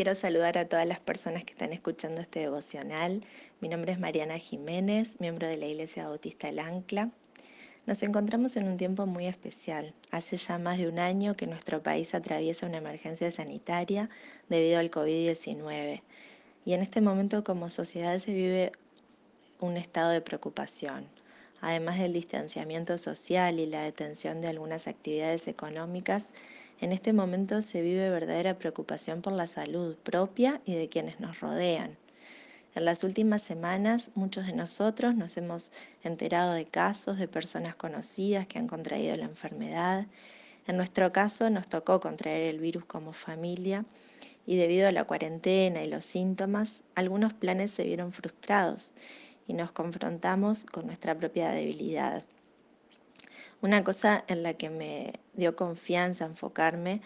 Quiero saludar a todas las personas que están escuchando este devocional. Mi nombre es Mariana Jiménez, miembro de la Iglesia Bautista El Ancla. Nos encontramos en un tiempo muy especial. Hace ya más de un año que nuestro país atraviesa una emergencia sanitaria debido al COVID-19. Y en este momento como sociedad se vive un estado de preocupación. Además del distanciamiento social y la detención de algunas actividades económicas, en este momento se vive verdadera preocupación por la salud propia y de quienes nos rodean. En las últimas semanas muchos de nosotros nos hemos enterado de casos de personas conocidas que han contraído la enfermedad. En nuestro caso nos tocó contraer el virus como familia y debido a la cuarentena y los síntomas, algunos planes se vieron frustrados y nos confrontamos con nuestra propia debilidad. Una cosa en la que me dio confianza enfocarme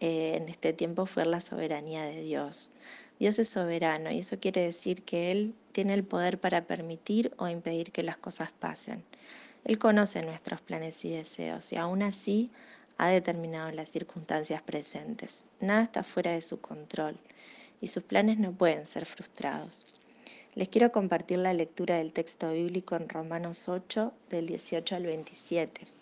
eh, en este tiempo fue la soberanía de Dios. Dios es soberano y eso quiere decir que Él tiene el poder para permitir o impedir que las cosas pasen. Él conoce nuestros planes y deseos y aún así ha determinado las circunstancias presentes. Nada está fuera de su control y sus planes no pueden ser frustrados. Les quiero compartir la lectura del texto bíblico en Romanos 8, del 18 al 27.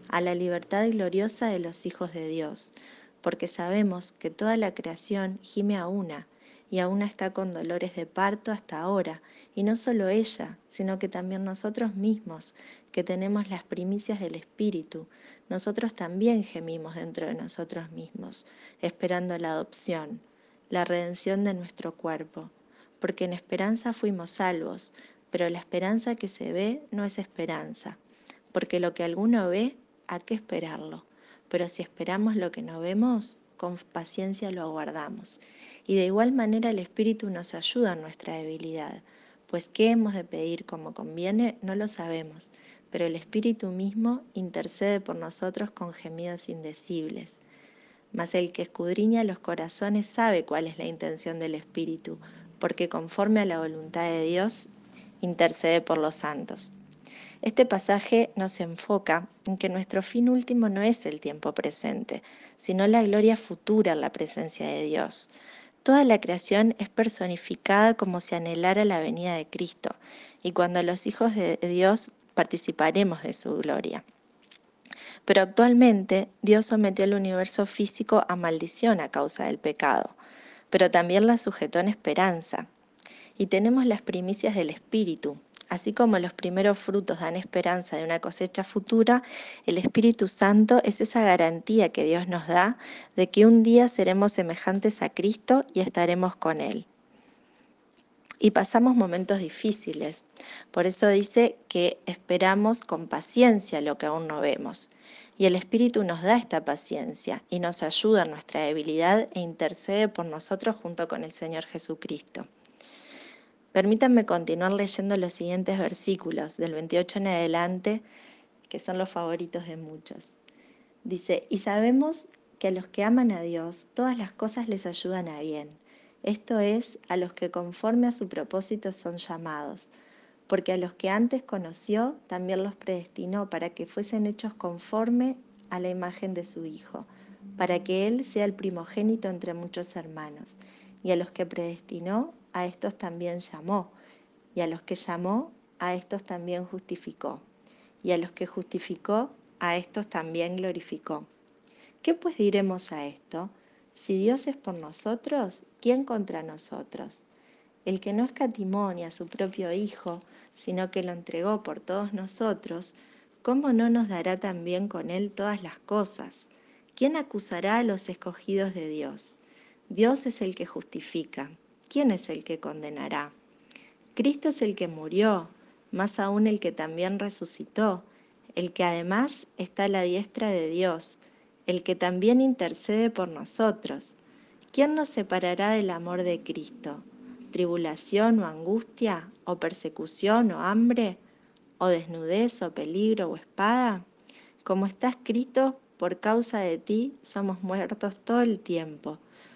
a la libertad gloriosa de los hijos de Dios, porque sabemos que toda la creación gime a una, y a una está con dolores de parto hasta ahora, y no solo ella, sino que también nosotros mismos, que tenemos las primicias del Espíritu, nosotros también gemimos dentro de nosotros mismos, esperando la adopción, la redención de nuestro cuerpo, porque en esperanza fuimos salvos, pero la esperanza que se ve no es esperanza, porque lo que alguno ve, ¿a qué esperarlo? Pero si esperamos lo que no vemos, con paciencia lo aguardamos. Y de igual manera el Espíritu nos ayuda en nuestra debilidad, pues qué hemos de pedir como conviene no lo sabemos, pero el Espíritu mismo intercede por nosotros con gemidos indecibles. Mas el que escudriña los corazones sabe cuál es la intención del Espíritu, porque conforme a la voluntad de Dios intercede por los santos. Este pasaje nos enfoca en que nuestro fin último no es el tiempo presente, sino la gloria futura en la presencia de Dios. Toda la creación es personificada como si anhelara la venida de Cristo, y cuando los hijos de Dios participaremos de su gloria. Pero actualmente Dios sometió al universo físico a maldición a causa del pecado, pero también la sujetó en esperanza. Y tenemos las primicias del Espíritu. Así como los primeros frutos dan esperanza de una cosecha futura, el Espíritu Santo es esa garantía que Dios nos da de que un día seremos semejantes a Cristo y estaremos con Él y pasamos momentos difíciles. Por eso dice que esperamos con paciencia lo que aún no vemos. Y el Espíritu nos da esta paciencia y nos ayuda en nuestra debilidad e intercede por nosotros junto con el Señor Jesucristo. Permítanme continuar leyendo los siguientes versículos del 28 en adelante, que son los favoritos de muchos. Dice, y sabemos que a los que aman a Dios, todas las cosas les ayudan a bien esto es, a los que conforme a su propósito son llamados, porque a los que antes conoció también los predestinó para que fuesen hechos conforme a la imagen de su Hijo, para que Él sea el primogénito entre muchos hermanos. Y a los que predestinó, a estos también llamó, y a los que llamó, a estos también justificó, y a los que justificó, a estos también glorificó. ¿Qué pues diremos a esto? Si Dios es por nosotros, ¿quién contra nosotros? El que no escatimó a su propio Hijo, sino que lo entregó por todos nosotros, ¿cómo no nos dará también con Él todas las cosas? ¿Quién acusará a los escogidos de Dios? Dios es el que justifica. ¿Quién es el que condenará? Cristo es el que murió, más aún el que también resucitó, el que además está a la diestra de Dios el que también intercede por nosotros. ¿quién nos separará del amor de Cristo? ¿Tribulación o angustia? ¿O persecución o hambre? ¿O desnudez o peligro o espada? Como está escrito, por causa de ti somos muertos todo el tiempo,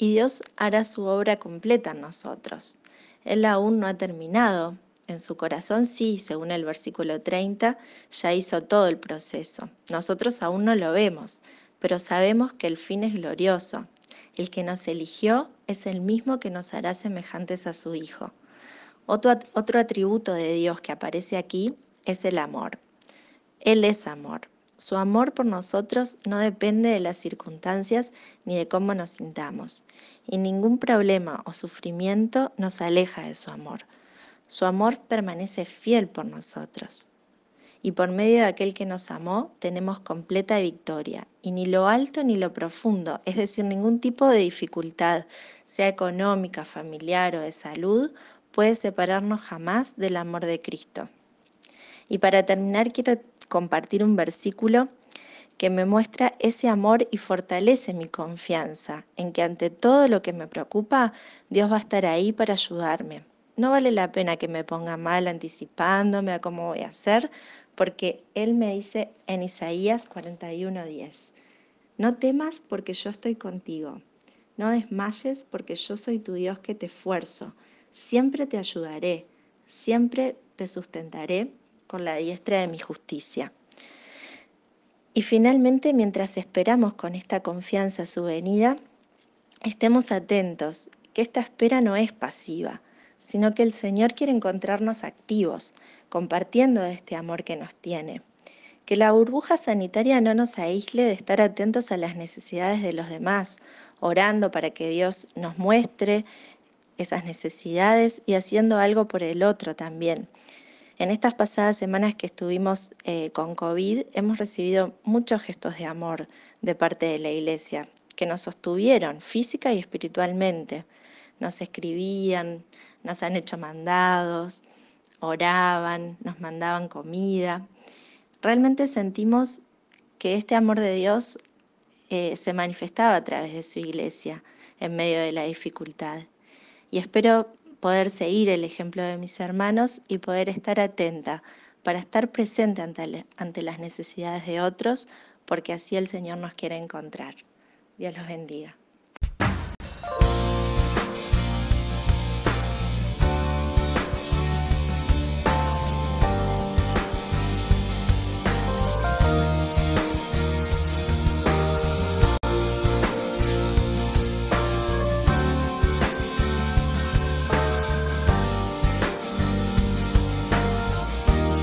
Y Dios hará su obra completa en nosotros. Él aún no ha terminado. En su corazón sí, según el versículo 30, ya hizo todo el proceso. Nosotros aún no lo vemos, pero sabemos que el fin es glorioso. El que nos eligió es el mismo que nos hará semejantes a su Hijo. Otro, otro atributo de Dios que aparece aquí es el amor. Él es amor. Su amor por nosotros no depende de las circunstancias ni de cómo nos sintamos, y ningún problema o sufrimiento nos aleja de su amor. Su amor permanece fiel por nosotros. Y por medio de aquel que nos amó tenemos completa victoria, y ni lo alto ni lo profundo, es decir, ningún tipo de dificultad, sea económica, familiar o de salud, puede separarnos jamás del amor de Cristo. Y para terminar quiero compartir un versículo que me muestra ese amor y fortalece mi confianza en que ante todo lo que me preocupa, Dios va a estar ahí para ayudarme. No vale la pena que me ponga mal anticipándome a cómo voy a hacer, porque Él me dice en Isaías 41:10, no temas porque yo estoy contigo, no desmayes porque yo soy tu Dios que te esfuerzo, siempre te ayudaré, siempre te sustentaré con la diestra de mi justicia. Y finalmente, mientras esperamos con esta confianza su venida, estemos atentos que esta espera no es pasiva, sino que el Señor quiere encontrarnos activos, compartiendo de este amor que nos tiene. Que la burbuja sanitaria no nos aísle de estar atentos a las necesidades de los demás, orando para que Dios nos muestre esas necesidades y haciendo algo por el otro también. En estas pasadas semanas que estuvimos eh, con COVID, hemos recibido muchos gestos de amor de parte de la Iglesia, que nos sostuvieron física y espiritualmente. Nos escribían, nos han hecho mandados, oraban, nos mandaban comida. Realmente sentimos que este amor de Dios eh, se manifestaba a través de su iglesia en medio de la dificultad. Y espero poder seguir el ejemplo de mis hermanos y poder estar atenta para estar presente ante, ante las necesidades de otros, porque así el Señor nos quiere encontrar. Dios los bendiga.